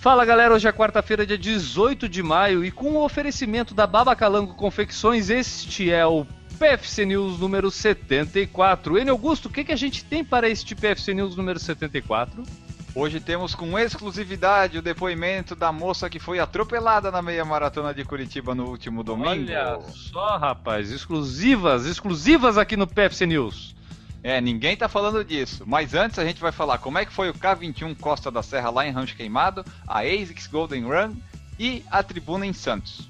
Fala galera, hoje é quarta-feira, dia 18 de maio, e com o oferecimento da Babacalango Confecções, este é o PFC News número 74. Enio Augusto, o que, que a gente tem para este PFC News número 74? Hoje temos com exclusividade o depoimento da moça que foi atropelada na meia maratona de Curitiba no último domingo. Olha só, rapaz, exclusivas, exclusivas aqui no PFC News. É, ninguém tá falando disso. Mas antes a gente vai falar como é que foi o K21 Costa da Serra lá em Rancho Queimado, a ASICS Golden Run e a Tribuna em Santos.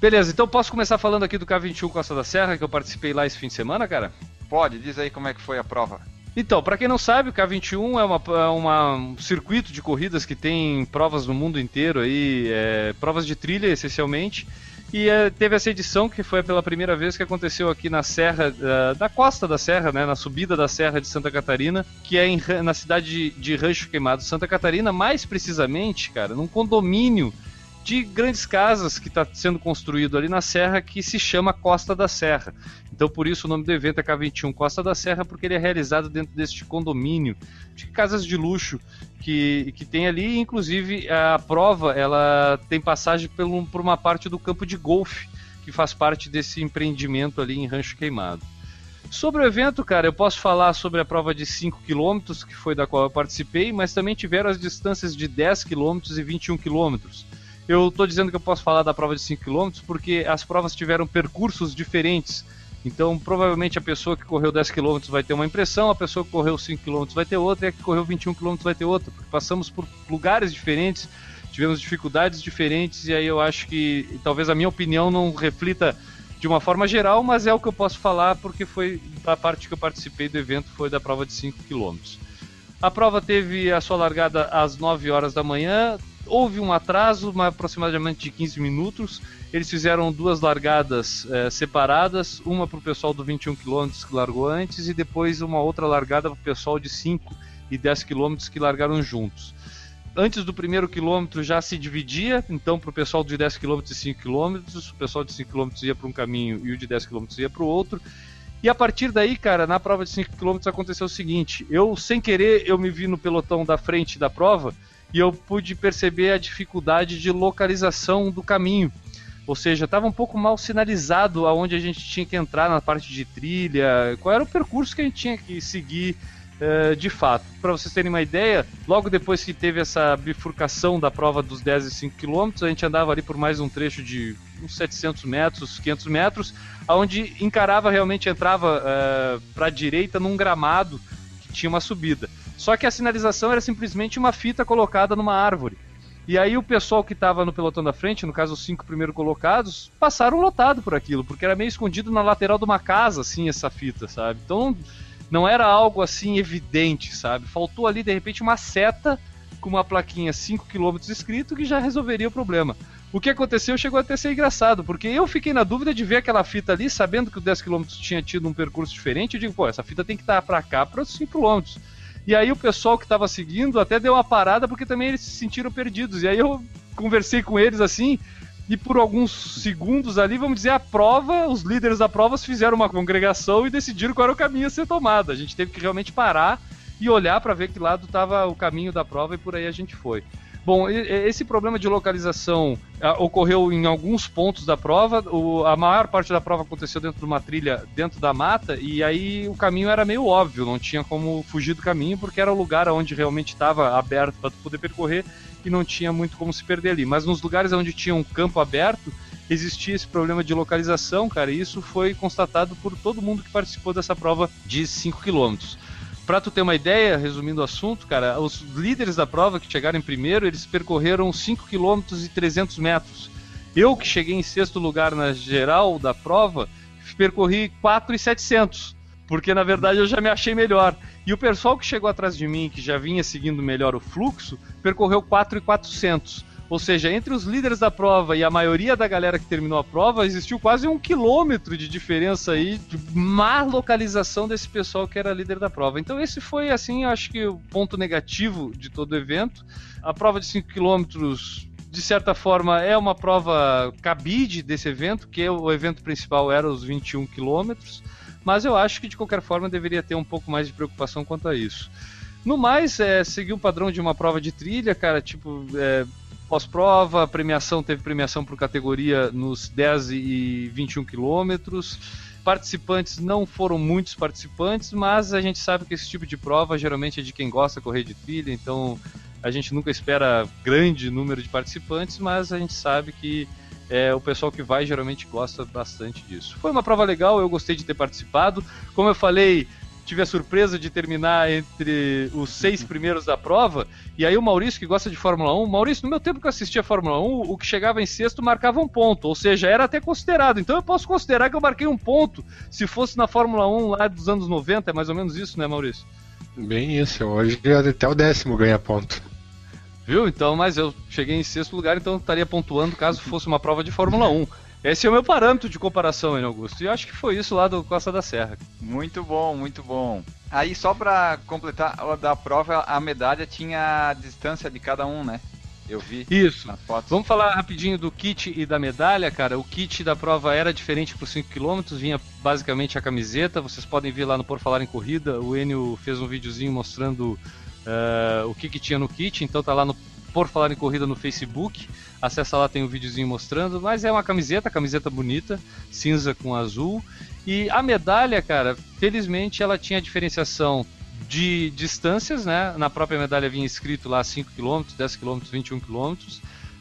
Beleza, então posso começar falando aqui do K21 Costa da Serra, que eu participei lá esse fim de semana, cara? Pode, diz aí como é que foi a prova. Então, para quem não sabe, o K21 é uma, é uma, um circuito de corridas que tem provas no mundo inteiro aí, é, provas de trilha essencialmente. E é, teve essa edição que foi pela primeira vez que aconteceu aqui na Serra, uh, da costa da Serra, né, na subida da Serra de Santa Catarina, que é em, na cidade de, de Rancho Queimado, Santa Catarina, mais precisamente, cara, num condomínio de grandes casas que está sendo construído ali na Serra, que se chama Costa da Serra. Então, por isso o nome do evento é K21 Costa da Serra, porque ele é realizado dentro deste condomínio de casas de luxo que, que tem ali. Inclusive, a prova ela tem passagem um, por uma parte do campo de golfe, que faz parte desse empreendimento ali em Rancho Queimado. Sobre o evento, cara, eu posso falar sobre a prova de 5 km, que foi da qual eu participei, mas também tiveram as distâncias de 10 km e 21 km. Eu estou dizendo que eu posso falar da prova de 5 km porque as provas tiveram percursos diferentes. Então, provavelmente a pessoa que correu 10 km vai ter uma impressão, a pessoa que correu 5 km vai ter outra e a que correu 21 km vai ter outra, porque passamos por lugares diferentes, tivemos dificuldades diferentes e aí eu acho que talvez a minha opinião não reflita de uma forma geral, mas é o que eu posso falar porque foi a parte que eu participei do evento foi da prova de 5 km. A prova teve a sua largada às 9 horas da manhã, houve um atraso, aproximadamente de 15 minutos. Eles fizeram duas largadas é, separadas, uma para o pessoal do 21 km que largou antes e depois uma outra largada para o pessoal de 5 e 10 km que largaram juntos. Antes do primeiro quilômetro já se dividia, então para o pessoal de 10 km e 5 km, o pessoal de 5 km ia para um caminho e o de 10 km ia para o outro. E a partir daí, cara, na prova de 5 km aconteceu o seguinte: eu, sem querer, eu me vi no pelotão da frente da prova e eu pude perceber a dificuldade de localização do caminho. Ou seja, estava um pouco mal sinalizado aonde a gente tinha que entrar na parte de trilha, qual era o percurso que a gente tinha que seguir uh, de fato. Para vocês terem uma ideia, logo depois que teve essa bifurcação da prova dos 10 e 5 quilômetros, a gente andava ali por mais um trecho de uns 700 metros, 500 metros, aonde encarava realmente, entrava uh, para a direita num gramado que tinha uma subida. Só que a sinalização era simplesmente uma fita colocada numa árvore. E aí o pessoal que estava no pelotão da frente, no caso os cinco primeiros colocados, passaram lotado por aquilo, porque era meio escondido na lateral de uma casa, assim, essa fita, sabe? Então não era algo assim evidente, sabe? Faltou ali de repente uma seta com uma plaquinha 5 km escrito que já resolveria o problema. O que aconteceu chegou até a ser engraçado, porque eu fiquei na dúvida de ver aquela fita ali, sabendo que o 10 km tinha tido um percurso diferente, eu digo, pô, essa fita tem que estar para cá para os 5 km. E aí o pessoal que estava seguindo até deu uma parada porque também eles se sentiram perdidos. E aí eu conversei com eles assim, e por alguns segundos ali, vamos dizer, a prova, os líderes da prova fizeram uma congregação e decidiram qual era o caminho a ser tomado. A gente teve que realmente parar e olhar para ver que lado estava o caminho da prova e por aí a gente foi. Bom, esse problema de localização ah, ocorreu em alguns pontos da prova. O, a maior parte da prova aconteceu dentro de uma trilha dentro da mata, e aí o caminho era meio óbvio, não tinha como fugir do caminho, porque era o lugar onde realmente estava aberto para poder percorrer e não tinha muito como se perder ali. Mas nos lugares onde tinha um campo aberto, existia esse problema de localização, cara, e isso foi constatado por todo mundo que participou dessa prova de 5 quilômetros. Pra tu ter uma ideia, resumindo o assunto, cara, os líderes da prova que chegaram em primeiro, eles percorreram 5 km e 300 metros. Eu, que cheguei em sexto lugar na geral da prova, percorri 4,700, porque na verdade eu já me achei melhor. E o pessoal que chegou atrás de mim, que já vinha seguindo melhor o fluxo, percorreu 4,400. Ou seja, entre os líderes da prova e a maioria da galera que terminou a prova, existiu quase um quilômetro de diferença aí, de má localização desse pessoal que era líder da prova. Então esse foi, assim, acho que o ponto negativo de todo o evento. A prova de 5 quilômetros de certa forma, é uma prova cabide desse evento, que o evento principal era os 21 quilômetros, mas eu acho que de qualquer forma deveria ter um pouco mais de preocupação quanto a isso. No mais, é, seguiu o padrão de uma prova de trilha, cara, tipo, é, pós-prova, premiação, teve premiação por categoria nos 10 e 21 quilômetros. Participantes não foram muitos participantes, mas a gente sabe que esse tipo de prova geralmente é de quem gosta de correr de trilha, então a gente nunca espera grande número de participantes, mas a gente sabe que é, o pessoal que vai geralmente gosta bastante disso. Foi uma prova legal, eu gostei de ter participado. Como eu falei, tive a surpresa de terminar entre os seis primeiros da prova. E aí o Maurício, que gosta de Fórmula 1, Maurício, no meu tempo que eu assistia Fórmula 1, o que chegava em sexto marcava um ponto, ou seja, era até considerado. Então eu posso considerar que eu marquei um ponto se fosse na Fórmula 1 lá dos anos 90, é mais ou menos isso, né, Maurício? Bem isso, hoje até o décimo ganha ponto. Viu? Então, mas eu cheguei em sexto lugar, então estaria pontuando caso fosse uma prova de Fórmula 1. Esse é o meu parâmetro de comparação, hein, Augusto? E eu acho que foi isso lá do Costa da Serra. Muito bom, muito bom. Aí, só para completar da prova, a medalha tinha a distância de cada um, né? Eu vi Isso. Vamos falar rapidinho do kit e da medalha, cara. O kit da prova era diferente os 5 km, vinha basicamente a camiseta. Vocês podem ver lá no Por Falar em Corrida. O Enio fez um videozinho mostrando uh, o que, que tinha no kit, então tá lá no Por Falar em Corrida no Facebook. Acessa lá, tem um videozinho mostrando. Mas é uma camiseta, camiseta bonita, cinza com azul. E a medalha, cara, felizmente ela tinha diferenciação de distâncias, né? Na própria medalha vinha escrito lá 5 km, 10 km, 21 km.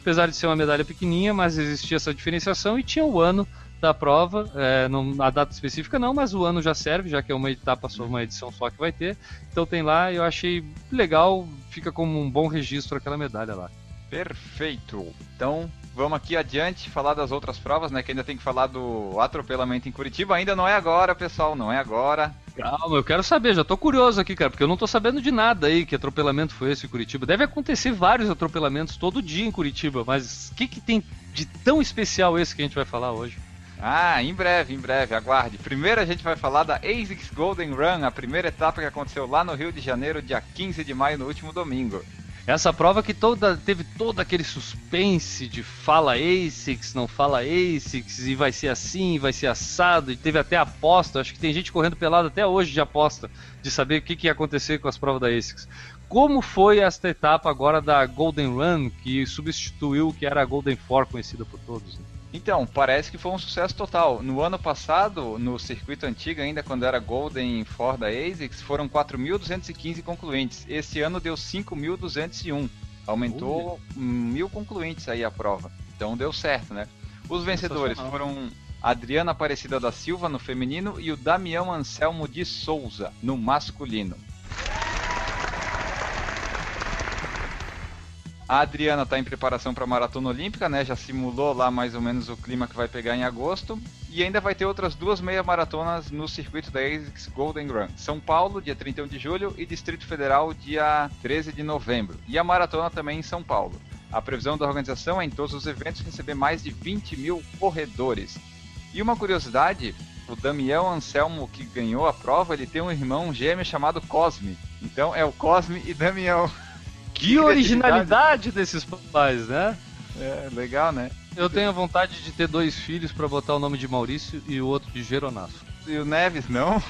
Apesar de ser uma medalha pequenininha, mas existia essa diferenciação e tinha o ano da prova, é, não, a data específica não, mas o ano já serve, já que é uma etapa só, uma edição só que vai ter. Então tem lá, eu achei legal, fica como um bom registro aquela medalha lá. Perfeito. Então, vamos aqui adiante falar das outras provas, né? Que ainda tem que falar do atropelamento em Curitiba. Ainda não é agora, pessoal, não é agora. Calma, eu quero saber, já tô curioso aqui, cara, porque eu não tô sabendo de nada aí que atropelamento foi esse em Curitiba. Deve acontecer vários atropelamentos todo dia em Curitiba, mas o que, que tem de tão especial esse que a gente vai falar hoje? Ah, em breve, em breve, aguarde. Primeiro a gente vai falar da ASICS Golden Run, a primeira etapa que aconteceu lá no Rio de Janeiro, dia 15 de maio, no último domingo. Essa prova que toda, teve todo aquele suspense de fala ASICS, não fala ASICS, e vai ser assim, vai ser assado, e teve até aposta. Acho que tem gente correndo pelado até hoje de aposta, de saber o que, que ia acontecer com as provas da ASICS. Como foi esta etapa agora da Golden Run, que substituiu o que era a Golden Four, conhecida por todos? Né? Então, parece que foi um sucesso total. No ano passado, no circuito antigo, ainda quando era Golden Ford da ASICS, foram 4.215 concluintes. Esse ano deu 5.201. Aumentou mil concluintes aí a prova. Então deu certo, né? Os vencedores foram Adriana Aparecida da Silva no feminino e o Damião Anselmo de Souza no masculino. A Adriana está em preparação para a maratona olímpica, né? Já simulou lá mais ou menos o clima que vai pegar em agosto. E ainda vai ter outras duas meia maratonas no circuito da ASICS Golden Run. São Paulo, dia 31 de julho, e Distrito Federal, dia 13 de novembro. E a maratona também em São Paulo. A previsão da organização é em todos os eventos receber mais de 20 mil corredores. E uma curiosidade, o Damião Anselmo que ganhou a prova, ele tem um irmão gêmeo chamado Cosme. Então é o Cosme e Damião. Que originalidade desses pais, né? É, legal, né? Eu tenho vontade de ter dois filhos para botar o nome de Maurício e o outro de Geronasso. E o Neves, não?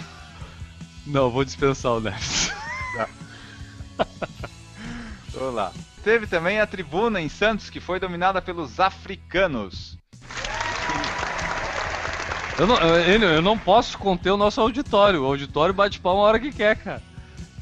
Não, vou dispensar o Neves. Tá. Vamos lá. Teve também a tribuna em Santos, que foi dominada pelos africanos. Eu não, eu, eu não posso conter o nosso auditório. O auditório bate palma a hora que quer, cara.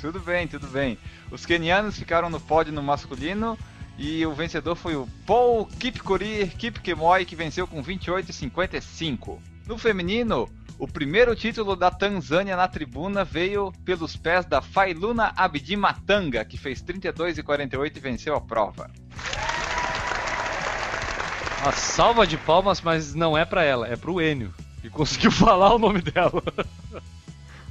Tudo bem, tudo bem. Os kenianos ficaram no pódio no masculino e o vencedor foi o Paul Kipkorir Kipkemoi, que venceu com 28,55. No feminino, o primeiro título da Tanzânia na tribuna veio pelos pés da Failuna Abdi Matanga, que fez 32,48 e venceu a prova. A salva de palmas, mas não é para ela, é para o Enio, que conseguiu falar o nome dela.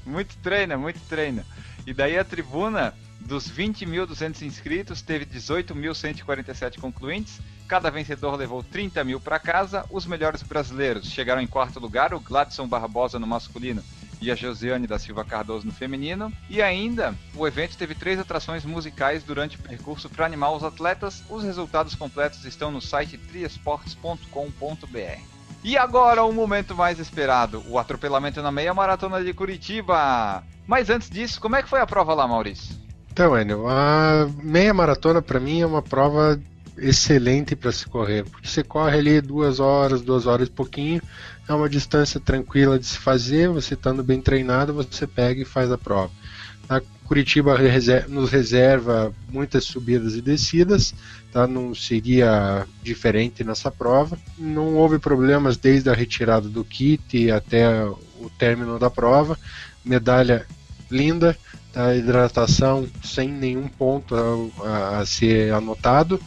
muito treino, muito treino. E daí a tribuna dos 20.200 inscritos, teve 18.147 concluintes. Cada vencedor levou 30 mil para casa. Os melhores brasileiros chegaram em quarto lugar: o Gladson Barbosa no masculino e a Josiane da Silva Cardoso no feminino. E ainda, o evento teve três atrações musicais durante o percurso para animar os atletas. Os resultados completos estão no site triesportes.com.br. E agora o momento mais esperado, o atropelamento na meia maratona de Curitiba. Mas antes disso, como é que foi a prova lá, Maurício? Então, Enio, a meia maratona para mim é uma prova excelente para se correr, porque você corre ali duas horas, duas horas e pouquinho, é uma distância tranquila de se fazer, você estando bem treinado, você pega e faz a prova. Curitiba nos reserva muitas subidas e descidas, tá? não seria diferente nessa prova. Não houve problemas desde a retirada do kit até o término da prova. Medalha linda, tá? hidratação sem nenhum ponto a, a, ser anotado.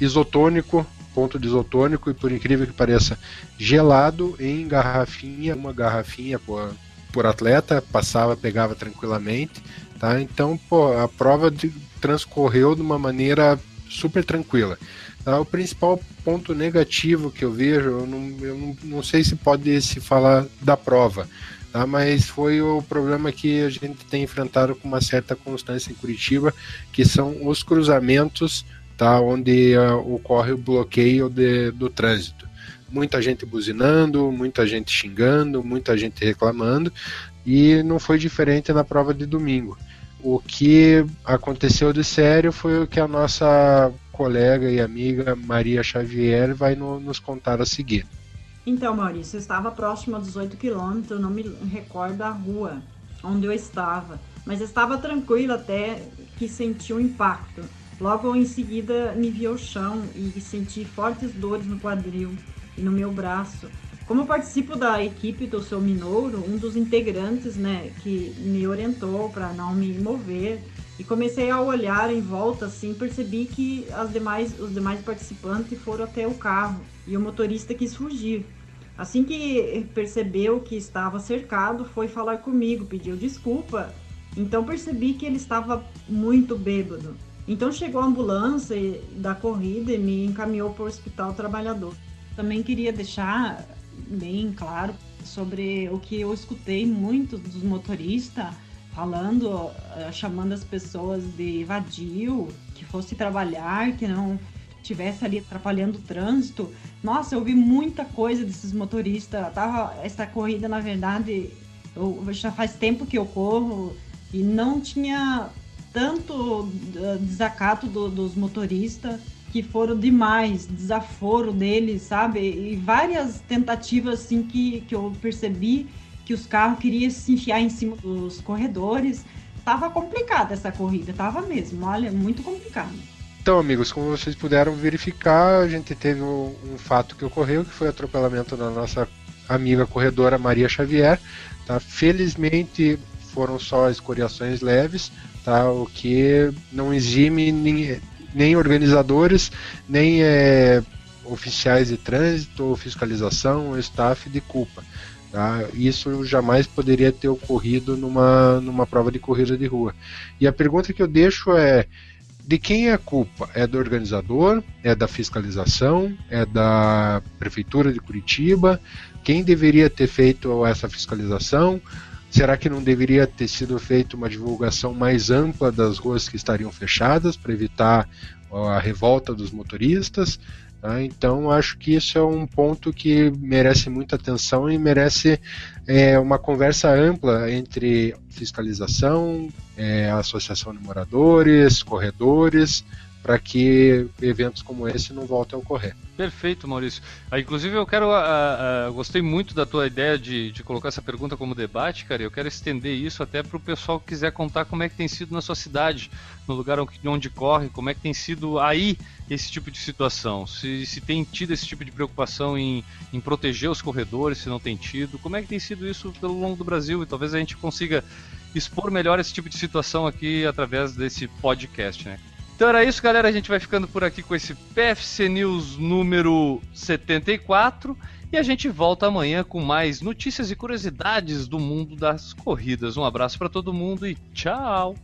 Isotônico, ponto de isotônico, e por incrível que pareça, gelado em garrafinha, uma garrafinha por, por atleta, passava, pegava tranquilamente. Tá? Então, pô, a prova de, transcorreu de uma maneira super tranquila. Tá? O principal ponto negativo que eu vejo, eu não, eu não, não sei se pode se falar da prova, tá? mas foi o problema que a gente tem enfrentado com uma certa constância em Curitiba, que são os cruzamentos tá? onde uh, ocorre o bloqueio de, do trânsito. Muita gente buzinando, muita gente xingando, muita gente reclamando, e não foi diferente na prova de domingo. O que aconteceu de sério foi o que a nossa colega e amiga Maria Xavier vai no, nos contar a seguir. Então, Maurício, eu estava próximo a 18 quilômetros, não me recordo a rua onde eu estava, mas estava tranquila até que senti um impacto. Logo em seguida me vi ao chão e senti fortes dores no quadril no meu braço. Como eu participo da equipe do seu Minouro, um dos integrantes, né, que me orientou para não me mover, e comecei a olhar em volta, assim, percebi que as demais, os demais participantes foram até o carro e o motorista quis fugir. Assim que percebeu que estava cercado, foi falar comigo, pediu desculpa. Então percebi que ele estava muito bêbado. Então chegou a ambulância da corrida e me encaminhou para o Hospital Trabalhador. Também queria deixar bem claro sobre o que eu escutei muito dos motoristas falando, eh, chamando as pessoas de vadio, que fosse trabalhar, que não tivesse ali atrapalhando o trânsito. Nossa, eu ouvi muita coisa desses motoristas. Tava essa corrida, na verdade, eu, já faz tempo que eu corro e não tinha tanto eh, desacato do, dos motoristas que foram demais, desaforo deles, sabe? E várias tentativas assim que, que eu percebi que os carros queriam se enfiar em cima dos corredores. Tava complicada essa corrida, tava mesmo, olha, muito complicado. Então, amigos, como vocês puderam verificar, a gente teve um, um fato que ocorreu, que foi o atropelamento da nossa amiga corredora Maria Xavier. Tá? Felizmente foram só escoriações leves, tá? o que não exime nem, nem organizadores, nem é, oficiais de trânsito ou fiscalização ou staff de culpa. Tá? Isso jamais poderia ter ocorrido numa, numa prova de corrida de rua. E a pergunta que eu deixo é: de quem é a culpa? É do organizador? É da fiscalização? É da Prefeitura de Curitiba? Quem deveria ter feito essa fiscalização? Será que não deveria ter sido feita uma divulgação mais ampla das ruas que estariam fechadas para evitar a revolta dos motoristas? Tá? Então, acho que isso é um ponto que merece muita atenção e merece é, uma conversa ampla entre fiscalização, é, associação de moradores, corredores, para que eventos como esse não voltem a ocorrer. Perfeito, Maurício. Ah, inclusive, eu quero. Ah, ah, gostei muito da tua ideia de, de colocar essa pergunta como debate, cara. Eu quero estender isso até para o pessoal que quiser contar como é que tem sido na sua cidade, no lugar onde corre, como é que tem sido aí esse tipo de situação. Se, se tem tido esse tipo de preocupação em, em proteger os corredores, se não tem tido. Como é que tem sido isso pelo longo do Brasil? E talvez a gente consiga expor melhor esse tipo de situação aqui através desse podcast, né? Então era isso, galera. A gente vai ficando por aqui com esse PFC News número 74. E a gente volta amanhã com mais notícias e curiosidades do mundo das corridas. Um abraço para todo mundo e tchau!